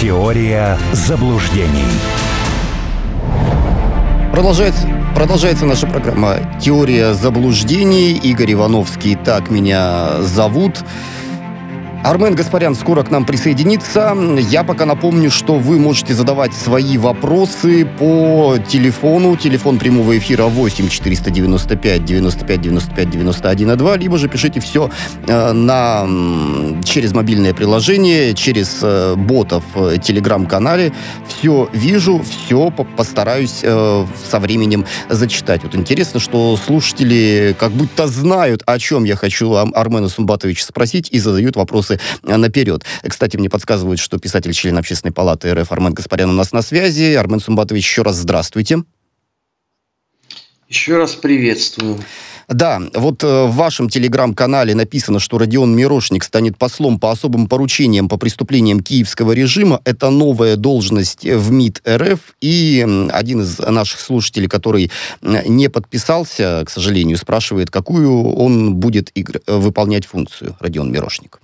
Теория заблуждений. Продолжается, продолжается наша программа «Теория заблуждений». Игорь Ивановский, так меня зовут. Армен Гаспарян скоро к нам присоединится. Я пока напомню, что вы можете задавать свои вопросы по телефону. Телефон прямого эфира 8 495 95 95 91 2, либо же пишите все э, на, через мобильное приложение, через э, ботов в телеграм-канале. Все вижу, все постараюсь э, со временем зачитать. Вот интересно, что слушатели как будто знают, о чем я хочу Армена Сумбатовича спросить и задают вопросы вопросы э, наперед. Кстати, мне подсказывают, что писатель, член Общественной палаты РФ Армен Гаспарян у нас на связи. Армен Сумбатович, еще раз здравствуйте. Еще раз приветствую. Да, вот э, в вашем телеграм-канале написано, что Родион Мирошник станет послом по особым поручениям по преступлениям киевского режима. Это новая должность в МИД РФ. И один из наших слушателей, который не подписался, к сожалению, спрашивает, какую он будет игр- выполнять функцию, Родион Мирошник.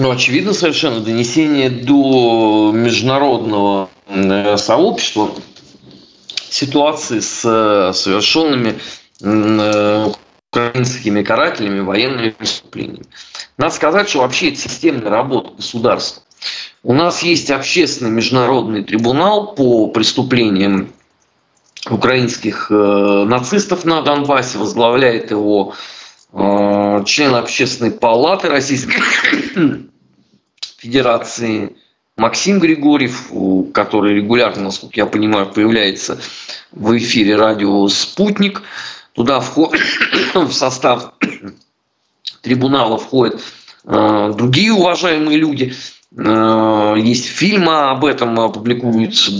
Ну, очевидно совершенно, донесение до международного э, сообщества ситуации с э, совершенными э, украинскими карателями военными преступлениями. Надо сказать, что вообще это системная работа государства. У нас есть общественный международный трибунал по преступлениям украинских нацистов на Донбассе, возглавляет его член общественной палаты Российской Федерации Максим Григорьев, который регулярно, насколько я понимаю, появляется в эфире радио «Спутник». Туда входит, в состав трибунала входят э, другие уважаемые люди. Э, есть фильмы об этом, публикуются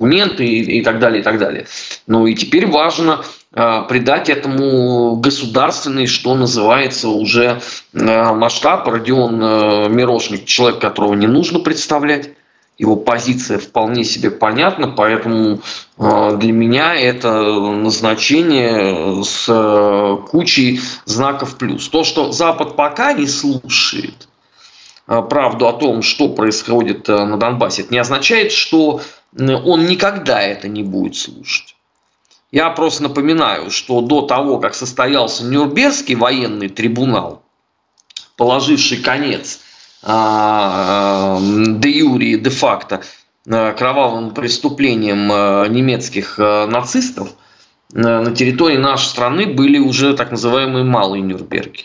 документы и, и так далее, и так далее. Ну и теперь важно придать этому государственный, что называется, уже э, масштаб. Родион э, Мирошник, человек, которого не нужно представлять, его позиция вполне себе понятна, поэтому э, для меня это назначение с э, кучей знаков плюс. То, что Запад пока не слушает э, правду о том, что происходит на Донбассе, это не означает, что он никогда это не будет слушать. Я просто напоминаю, что до того, как состоялся Нюрнбергский военный трибунал, положивший конец а, де юри и де факто а, кровавым преступлениям а, немецких нацистов, на территории нашей страны были уже так называемые малые Нюрнберги.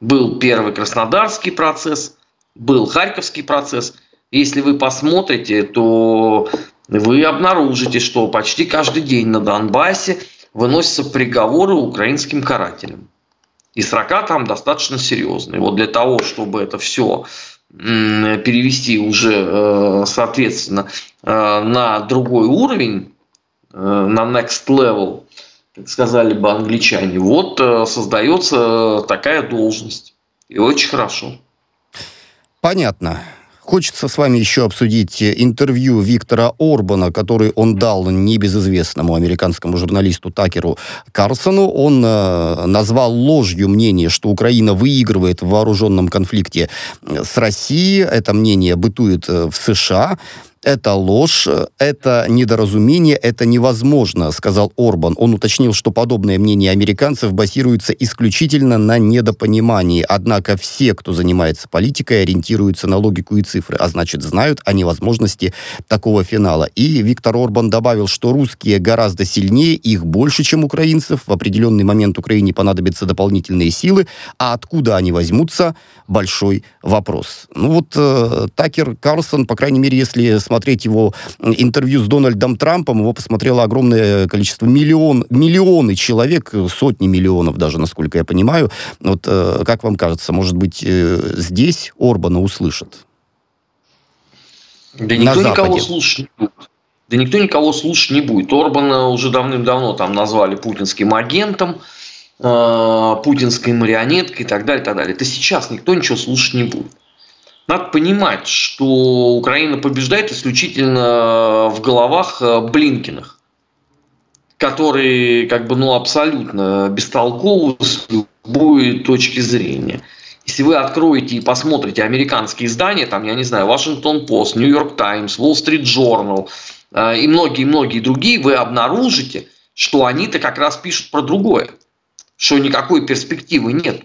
Был первый Краснодарский процесс, был Харьковский процесс – если вы посмотрите, то вы обнаружите, что почти каждый день на Донбассе выносятся приговоры украинским карателям. И срока там достаточно серьезные. Вот для того, чтобы это все перевести уже, э, соответственно, э, на другой уровень, э, на next level, как сказали бы англичане, вот создается такая должность. И очень хорошо. Понятно. Хочется с вами еще обсудить интервью Виктора Орбана, который он дал небезызвестному американскому журналисту Такеру Карсону. Он э, назвал ложью мнение, что Украина выигрывает в вооруженном конфликте с Россией. Это мнение бытует э, в США. Это ложь, это недоразумение, это невозможно, сказал Орбан. Он уточнил, что подобное мнение американцев базируется исключительно на недопонимании. Однако все, кто занимается политикой, ориентируются на логику и цифры, а значит знают о невозможности такого финала. И Виктор Орбан добавил, что русские гораздо сильнее, их больше, чем украинцев. В определенный момент Украине понадобятся дополнительные силы, а откуда они возьмутся, большой вопрос. Ну вот э, Такер Карлсон, по крайней мере, если смотреть его интервью с Дональдом Трампом, его посмотрело огромное количество, миллион, миллионы человек, сотни миллионов даже, насколько я понимаю. Вот э, как вам кажется, может быть, э, здесь Орбана услышат? Да никто никого слушать не будет. Да никто никого слушать не будет. Орбана уже давным-давно там назвали путинским агентом, э, путинской марионеткой и так далее, и так далее. Это сейчас никто ничего слушать не будет. Надо понимать, что Украина побеждает исключительно в головах э, Блинкиных, которые как бы ну абсолютно бестолковы с любой точки зрения. Если вы откроете и посмотрите американские издания, там, я не знаю, Вашингтон Пост, Нью-Йорк Таймс, Street Journal и многие-многие другие, вы обнаружите, что они-то как раз пишут про другое, что никакой перспективы нет,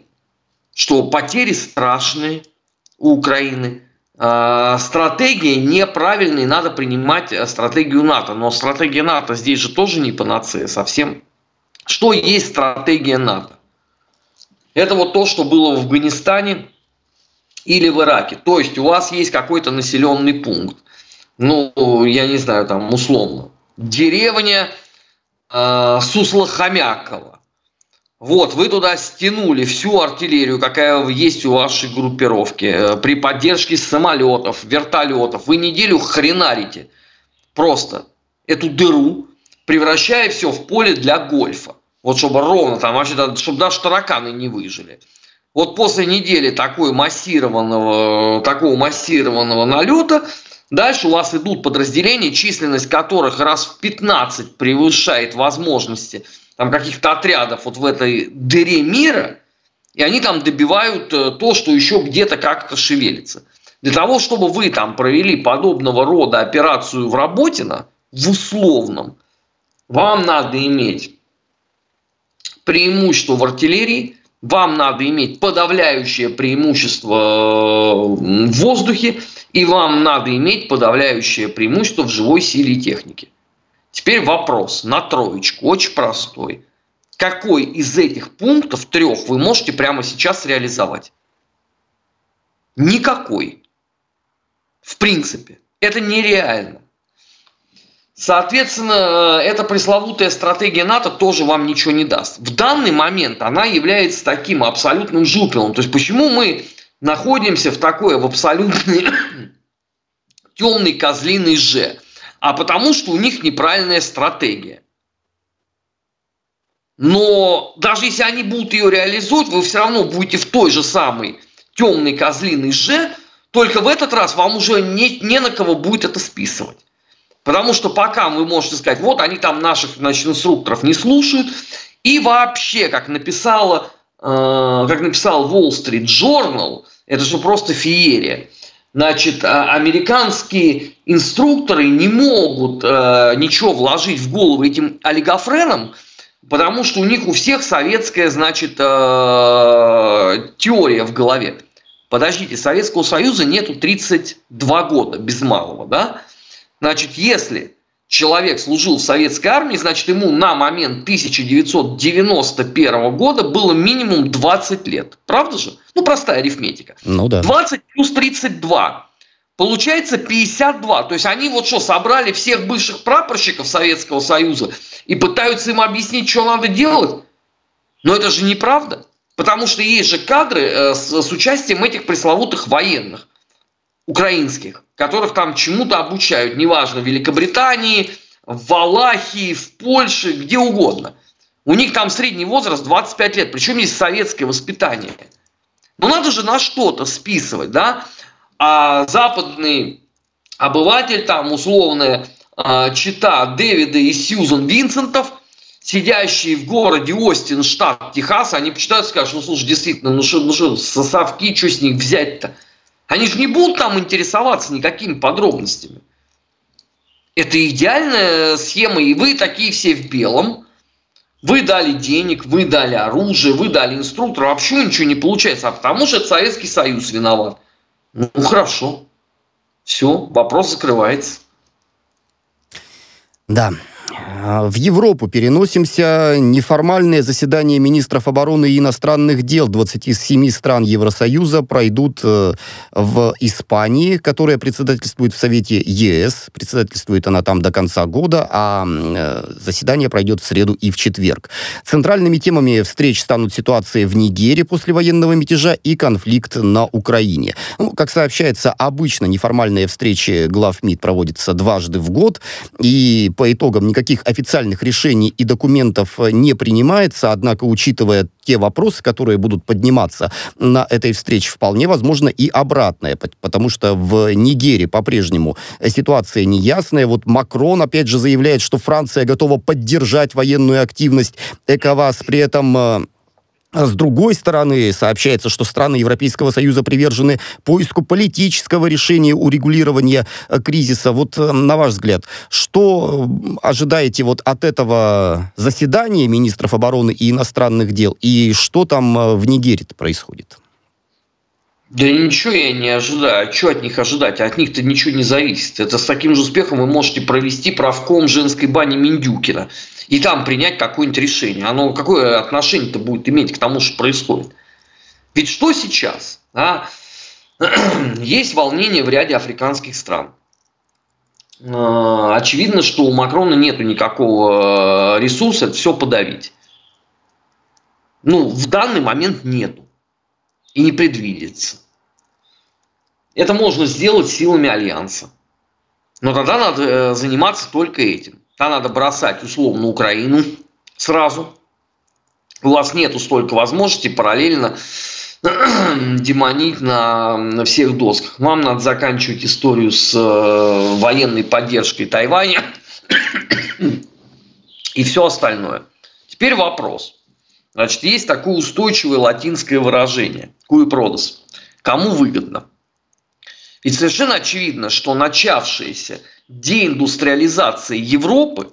что потери страшные у Украины, а, стратегия неправильная, надо принимать э, стратегию НАТО. Но стратегия НАТО здесь же тоже не панацея совсем. Что есть стратегия НАТО? Это вот то, что было в Афганистане или в Ираке. То есть у вас есть какой-то населенный пункт. Ну, я не знаю, там условно. Деревня э, Суслохомякова вот, вы туда стянули всю артиллерию, какая есть у вашей группировки, э, при поддержке самолетов, вертолетов. Вы неделю хренарите просто эту дыру, превращая все в поле для гольфа. Вот чтобы ровно там, вообще, чтобы даже тараканы не выжили. Вот после недели такой массированного, такого массированного налета, дальше у вас идут подразделения, численность которых раз в 15 превышает возможности там каких-то отрядов вот в этой дыре мира, и они там добивают э, то, что еще где-то как-то шевелится. Для того, чтобы вы там провели подобного рода операцию в Работино, в условном, вам надо иметь преимущество в артиллерии, вам надо иметь подавляющее преимущество э, в воздухе, и вам надо иметь подавляющее преимущество в живой силе и технике. Теперь вопрос на троечку, очень простой. Какой из этих пунктов трех вы можете прямо сейчас реализовать? Никакой. В принципе. Это нереально. Соответственно, эта пресловутая стратегия НАТО тоже вам ничего не даст. В данный момент она является таким абсолютным жупелом. То есть почему мы находимся в такой, в абсолютной темной козлиной же? А потому что у них неправильная стратегия. Но даже если они будут ее реализовать, вы все равно будете в той же самой темной козлиной же, только в этот раз вам уже не, не на кого будет это списывать. Потому что пока вы можете сказать, вот они там наших значит, инструкторов не слушают, и вообще, как написала, э, как написал Wall Street Journal, это же просто феерия – Значит, а, американские инструкторы не могут э, ничего вложить в голову этим олигофренам, потому что у них у всех советская, значит, э, теория в голове. Подождите, Советского Союза нету 32 года без малого, да? Значит, если человек служил в советской армии, значит, ему на момент 1991 года было минимум 20 лет. Правда же? Ну, простая арифметика. Ну да. 20 плюс 32. Получается 52. То есть они вот что, собрали всех бывших прапорщиков Советского Союза и пытаются им объяснить, что надо делать? Но это же неправда. Потому что есть же кадры э, с, с участием этих пресловутых военных украинских, которых там чему-то обучают, неважно, в Великобритании, в Валахии, в Польше, где угодно. У них там средний возраст 25 лет, причем есть советское воспитание. Но надо же на что-то списывать, да? А западный обыватель, там условная э, чита Дэвида и Сьюзан Винсентов, сидящие в городе Остин, штат Техас, они почитают и скажут, ну слушай, действительно, ну что, ну что, сосавки, что с них взять-то? Они же не будут там интересоваться никакими подробностями. Это идеальная схема, и вы такие все в белом. Вы дали денег, вы дали оружие, вы дали инструктора, вообще ничего не получается, а потому что это Советский Союз виноват. Ну, хорошо. Все, вопрос закрывается. Да, а, в Европу переносимся. Неформальные заседания министров обороны и иностранных дел 27 стран Евросоюза пройдут э, в Испании, которая председательствует в Совете ЕС. Председательствует она там до конца года, а э, заседание пройдет в среду и в четверг. Центральными темами встреч станут ситуации в Нигере после военного мятежа и конфликт на Украине. Ну, как сообщается, обычно неформальные встречи глав МИД проводятся дважды в год, и по итогам никаких официальных решений и документов э, не принимается, однако, учитывая те вопросы, которые будут подниматься на этой встрече, вполне возможно и обратное, потому что в Нигере по-прежнему ситуация неясная. Вот Макрон, опять же, заявляет, что Франция готова поддержать военную активность ЭКОВАС, при этом э, с другой стороны, сообщается, что страны Европейского Союза привержены поиску политического решения урегулирования э, кризиса. Вот э, на ваш взгляд, что ожидаете вот от этого заседания министров обороны и иностранных дел, и что там э, в Нигерии происходит? Да ничего я не ожидаю. А что от них ожидать? От них-то ничего не зависит. Это с таким же успехом вы можете провести правком женской бани Миндюкина и там принять какое-нибудь решение. Оно какое отношение-то будет иметь к тому, что происходит? Ведь что сейчас? А? Есть волнение в ряде африканских стран. А, очевидно, что у Макрона нет никакого э, ресурса это все подавить. Ну, в данный момент нету. И не предвидится. Это можно сделать силами Альянса. Но тогда надо э, заниматься только этим. Там надо бросать условно Украину сразу. У вас нету столько возможностей параллельно демонить на, всех досках. Вам надо заканчивать историю с э, военной поддержкой Тайваня и все остальное. Теперь вопрос. Значит, есть такое устойчивое латинское выражение «куи продас». Кому выгодно? Ведь совершенно очевидно, что начавшаяся деиндустриализация Европы,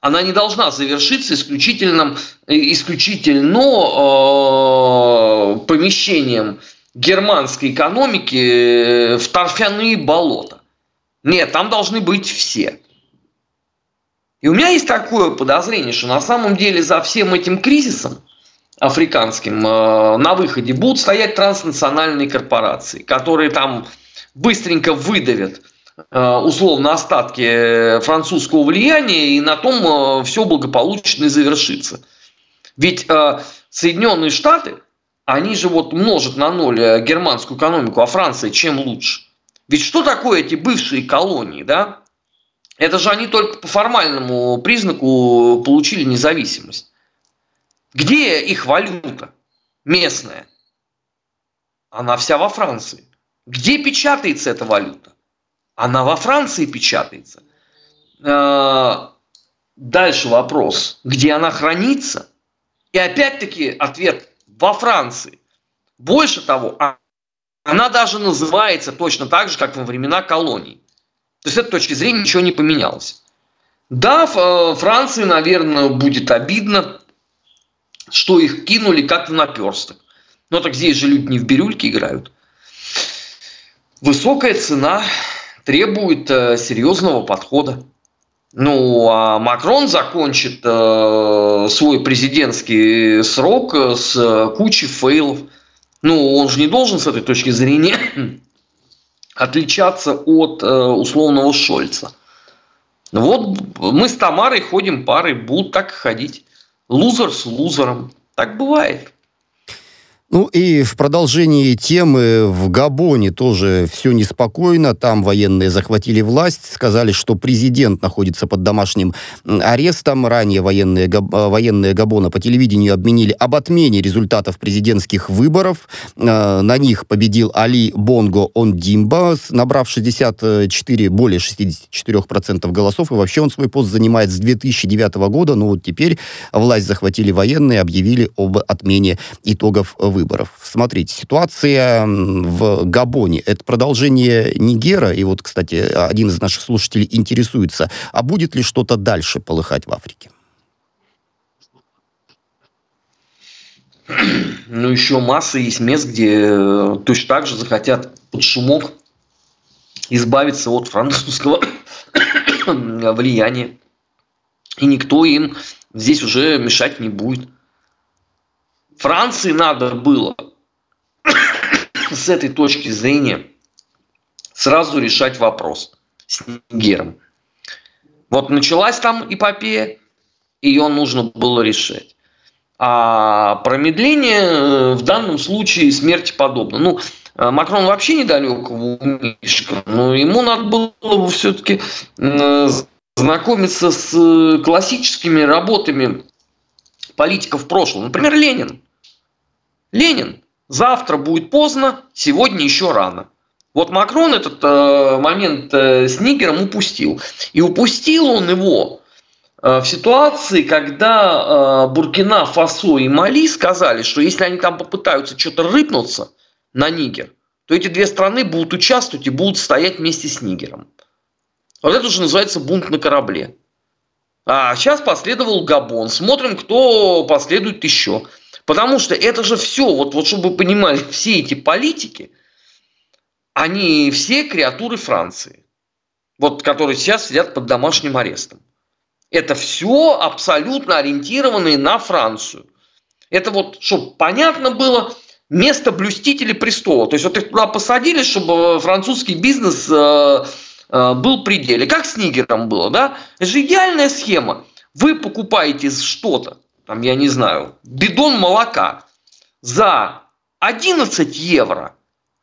она не должна завершиться исключительным, исключительно э, помещением германской экономики в торфяные болота. Нет, там должны быть все. И у меня есть такое подозрение, что на самом деле за всем этим кризисом африканским э, на выходе будут стоять транснациональные корпорации, которые там быстренько выдавят Э, условно остатки французского влияния, и на том э, все благополучно и завершится. Ведь э, Соединенные Штаты, они же вот множат на ноль германскую экономику, а Франция чем лучше? Ведь что такое эти бывшие колонии, да? Это же они только по формальному признаку получили независимость. Где их валюта местная? Она вся во Франции. Где печатается эта валюта? Она во Франции печатается. А, дальше вопрос, где она хранится? И опять-таки ответ во Франции. Больше того, а, она даже называется точно так же, как во времена колоний. То есть с этой точки зрения ничего не поменялось. Да, э, Франции, наверное, будет обидно, что их кинули как в наперсток. Но так здесь же люди не в бирюльке играют. Высокая цена требует э, серьезного подхода. Ну, а Макрон закончит э, свой президентский срок с кучей фейлов. Ну, он же не должен с этой точки зрения отличаться от э, условного Шольца. Вот мы с Тамарой ходим парой, будут так ходить. Лузер с лузером. Так бывает. Ну и в продолжении темы в Габоне тоже все неспокойно. Там военные захватили власть, сказали, что президент находится под домашним арестом. Ранее военные, э, военные Габона по телевидению обменили об отмене результатов президентских выборов. Э, на них победил Али Бонго Ондимба, набрав 64, более 64% голосов. И вообще он свой пост занимает с 2009 года. Но вот теперь власть захватили военные, объявили об отмене итогов выборов выборов. Смотрите, ситуация в Габоне – это продолжение Нигера, и вот, кстати, один из наших слушателей интересуется, а будет ли что-то дальше полыхать в Африке? Ну, еще масса есть мест, где э, точно так же захотят под шумок избавиться от французского влияния. И никто им здесь уже мешать не будет. Франции надо было с этой точки зрения сразу решать вопрос с Нигером. Вот началась там эпопея, ее нужно было решать. А промедление э, в данном случае смерти подобно. Ну, э, Макрон вообще недалекого умишка, но ему надо было все-таки э, знакомиться с классическими работами политиков прошлого. Например, Ленин. Ленин. Завтра будет поздно, сегодня еще рано. Вот Макрон этот э, момент э, с Нигером упустил. И упустил он его э, в ситуации, когда э, Буркина, Фасо и Мали сказали, что если они там попытаются что-то рыпнуться на Нигер, то эти две страны будут участвовать и будут стоять вместе с Нигером. Вот это уже называется бунт на корабле. А сейчас последовал Габон. Смотрим, кто последует еще. Потому что это же все, вот, вот чтобы вы понимали, все эти политики, они все креатуры Франции. Вот, которые сейчас сидят под домашним арестом. Это все абсолютно ориентированные на Францию. Это вот, чтобы понятно было, место блюстителей престола. То есть вот их туда посадили, чтобы французский бизнес э, э, был пределе. Как с Нигером было, да? Это же идеальная схема. Вы покупаете что-то, там, я не знаю, бидон молока за 11 евро,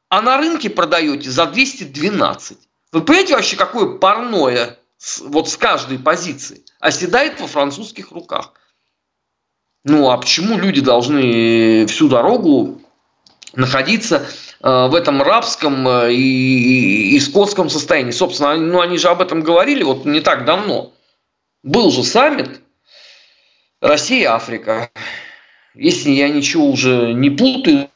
а на рынке продаете за 212. Вы понимаете вообще, какое парное вот с каждой позиции оседает во французских руках? Ну, а почему люди должны всю дорогу находиться э, в этом рабском э, и, и скотском состоянии? Собственно, ну, они же об этом говорили вот не так давно. Был же саммит Россия-Африка. Если я ничего уже не путаю,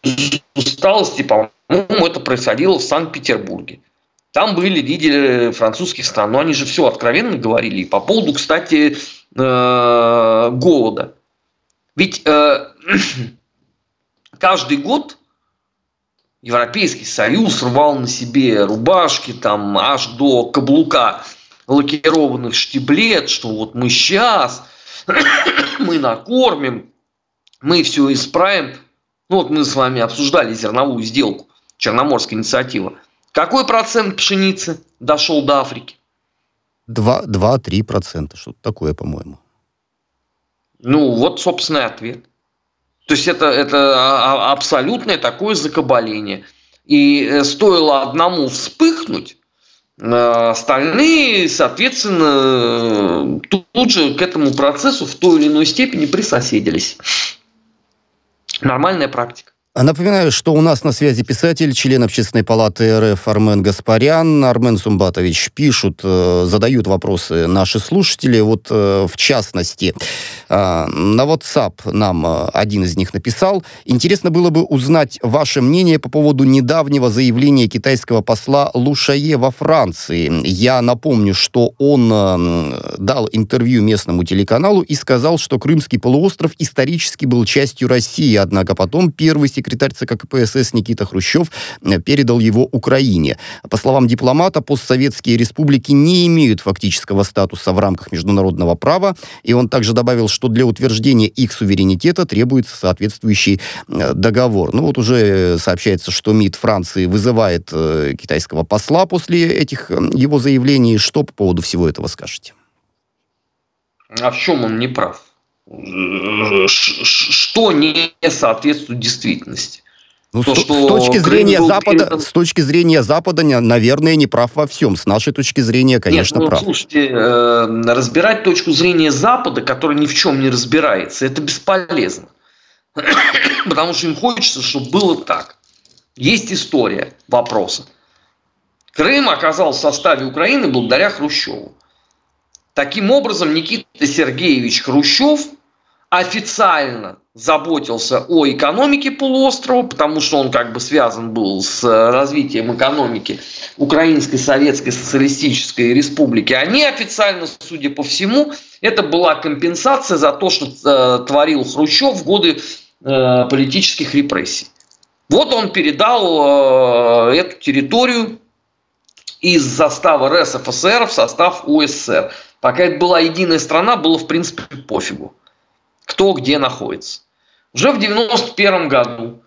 усталости, по-моему, это происходило в Санкт-Петербурге. Там были лидеры французских стран, но они же все откровенно говорили. И по поводу, кстати, э, голода. Ведь э, каждый год Европейский Союз рвал на себе рубашки там аж до каблука лакированных штиблет, что вот мы сейчас мы накормим, мы все исправим. Ну вот мы с вами обсуждали зерновую сделку, Черноморская инициатива. Какой процент пшеницы дошел до Африки? 2-3 процента, что-то такое, по-моему. Ну, вот, собственный ответ. То есть это, это а, а, абсолютное такое закабаление. И э, стоило одному вспыхнуть, остальные, соответственно, тут же к этому процессу в той или иной степени присоседились. Нормальная практика. Напоминаю, что у нас на связи писатель, член Общественной палаты РФ Армен Гаспарян, Армен Сумбатович. Пишут, э, задают вопросы наши слушатели. Вот, э, в частности, э, на WhatsApp нам один из них написал. Интересно было бы узнать ваше мнение по поводу недавнего заявления китайского посла Лушае во Франции. Я напомню, что он дал интервью местному телеканалу и сказал, что Крымский полуостров исторически был частью России, однако потом первый секретарь ЦК КПСС Никита Хрущев э, передал его Украине. По словам дипломата, постсоветские республики не имеют фактического статуса в рамках международного права, и он также добавил, что для утверждения их суверенитета требуется соответствующий э, договор. Ну вот уже сообщается, что МИД Франции вызывает э, китайского посла после этих его заявлений. Что по поводу всего этого скажете? А в чем он не прав? Что не соответствует действительности. Ну, То, с, что с точки зрения Запада, передан... с точки зрения Запада, наверное, не прав во всем. С нашей точки зрения, конечно, Нет, ну, прав. Слушайте, э, разбирать точку зрения Запада, который ни в чем не разбирается, это бесполезно. Потому что им хочется, чтобы было так. Есть история вопроса. Крым оказался в составе Украины благодаря Хрущеву. Таким образом, Никита Сергеевич Хрущев официально заботился о экономике полуострова, потому что он как бы связан был с развитием экономики Украинской Советской Социалистической Республики. А неофициально, судя по всему, это была компенсация за то, что э, творил Хрущев в годы э, политических репрессий. Вот он передал э, эту территорию из состава РСФСР в состав УССР. Пока это была единая страна, было в принципе пофигу, кто где находится. Уже в 91 году,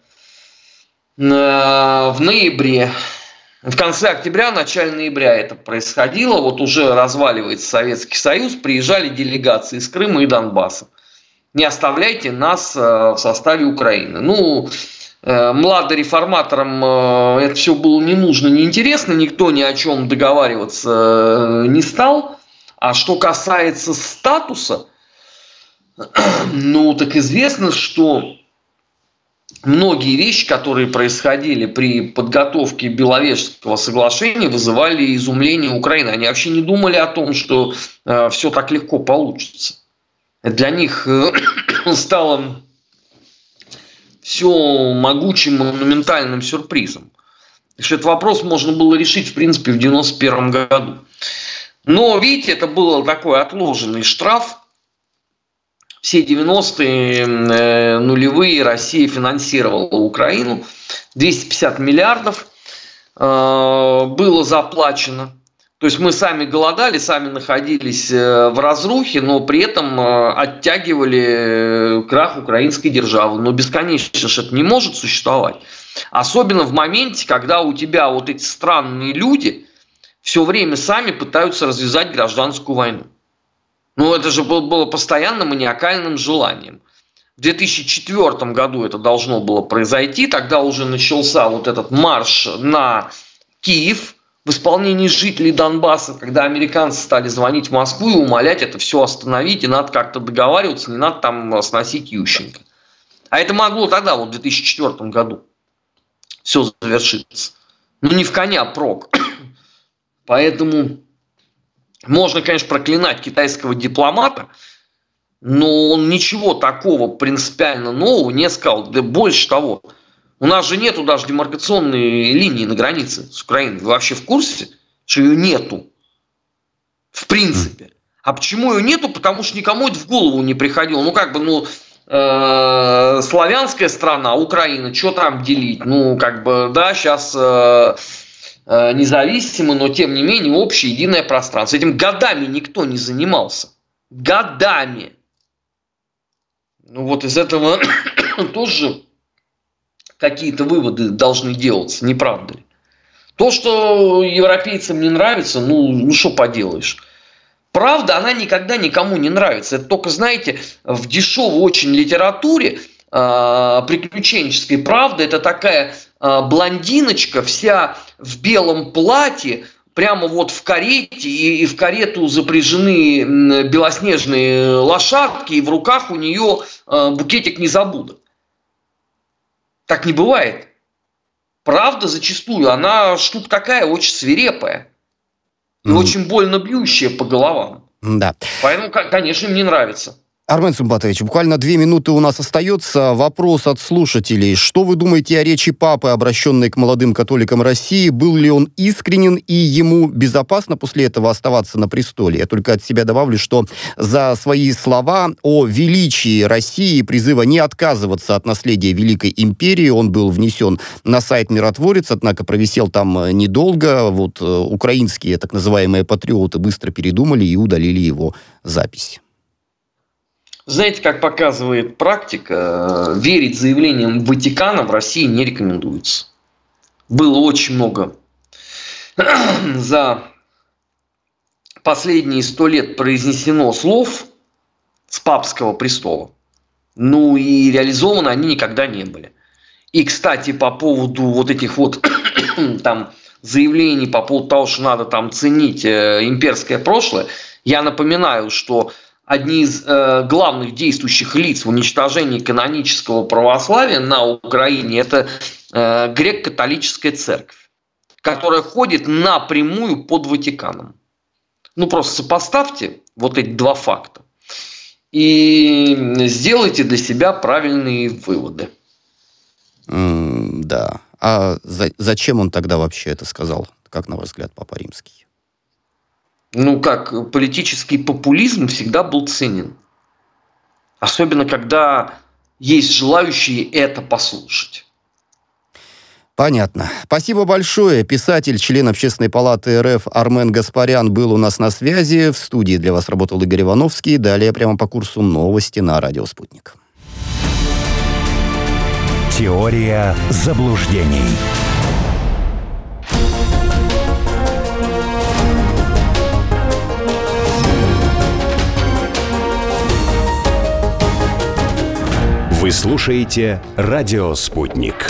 э, в ноябре, в конце октября, начале ноября это происходило, вот уже разваливается Советский Союз, приезжали делегации из Крыма и Донбасса. Не оставляйте нас э, в составе Украины. Ну, э, младореформаторам это все было не нужно, не интересно, никто ни о чем договариваться не стал. А что касается статуса, ну, так известно, что многие вещи, которые происходили при подготовке Беловежского соглашения, вызывали изумление Украины. Они вообще не думали о том, что э, все так легко получится. Для них э, стало все могучим монументальным сюрпризом. Так этот вопрос можно было решить, в принципе, в 1991 году. Но, видите, это был такой отложенный штраф, все 90-е э, нулевые Россия финансировала Украину. 250 миллиардов э, было заплачено. То есть мы сами голодали, сами находились э, в разрухе, но при этом оттягивали крах украинской державы. Но бесконечно же это не может существовать. Особенно в моменте, когда у тебя вот эти странные люди все время сами пытаются развязать гражданскую войну. Ну, это же было постоянно маниакальным желанием. В 2004 году это должно было произойти, тогда уже начался вот этот марш на Киев в исполнении жителей Донбасса, когда американцы стали звонить в Москву и умолять это все остановить, и надо как-то договариваться, не надо там сносить Ющенко. А это могло тогда, вот в 2004 году, все завершиться. Ну, не в коня прок. Поэтому можно, конечно, проклинать китайского дипломата, но он ничего такого принципиально нового не сказал. Да больше того, у нас же нету даже демаркационной линии на границе с Украиной. Вы вообще в курсе, что ее нету? В принципе. А почему ее нету? Потому что никому это в голову не приходило. Ну, как бы, ну, э, славянская страна, Украина, что там делить? Ну, как бы, да, сейчас Э, независимы, но тем не менее общее единое пространство. Этим годами никто не занимался. Годами. Ну вот из этого тоже какие-то выводы должны делаться, не правда ли? То, что европейцам не нравится, ну, ну что поделаешь. Правда, она никогда никому не нравится. Это только, знаете, в дешевой очень литературе – а, приключенческой правды. Это такая блондиночка, вся в белом платье, прямо вот в карете, и, в карету запряжены белоснежные лошадки, и в руках у нее а, букетик незабудок. Так не бывает. Правда зачастую, она штука такая очень свирепая. И mm. очень больно бьющая по головам. Да. Поэтому, конечно, мне нравится. Армен Сумбатович, буквально две минуты у нас остается. Вопрос от слушателей. Что вы думаете о речи папы, обращенной к молодым католикам России? Был ли он искренен и ему безопасно после этого оставаться на престоле? Я только от себя добавлю, что за свои слова о величии России, призыва не отказываться от наследия Великой Империи, он был внесен на сайт «Миротворец», однако провисел там э, недолго. Вот э, украинские так называемые патриоты быстро передумали и удалили его запись. Знаете, как показывает практика, э, верить заявлениям Ватикана в России не рекомендуется. Было очень много за последние сто лет произнесено слов с папского престола. Ну и реализованы они никогда не были. И, кстати, по поводу вот этих вот там заявлений по поводу того, что надо там ценить э, имперское прошлое, я напоминаю, что одни из э, главных действующих лиц в уничтожении канонического православия на Украине это э, грек-католическая церковь, которая ходит напрямую под Ватиканом. Ну просто сопоставьте вот эти два факта и сделайте для себя правильные выводы. Mm, да. А за, зачем он тогда вообще это сказал, как на ваш взгляд, Папа Римский? Ну как, политический популизм всегда был ценен. Особенно, когда есть желающие это послушать. Понятно. Спасибо большое. Писатель, член Общественной палаты РФ Армен Гаспарян был у нас на связи. В студии для вас работал Игорь Ивановский. Далее прямо по курсу новости на Радио Спутник. Теория заблуждений. Вы слушаете «Радио Спутник».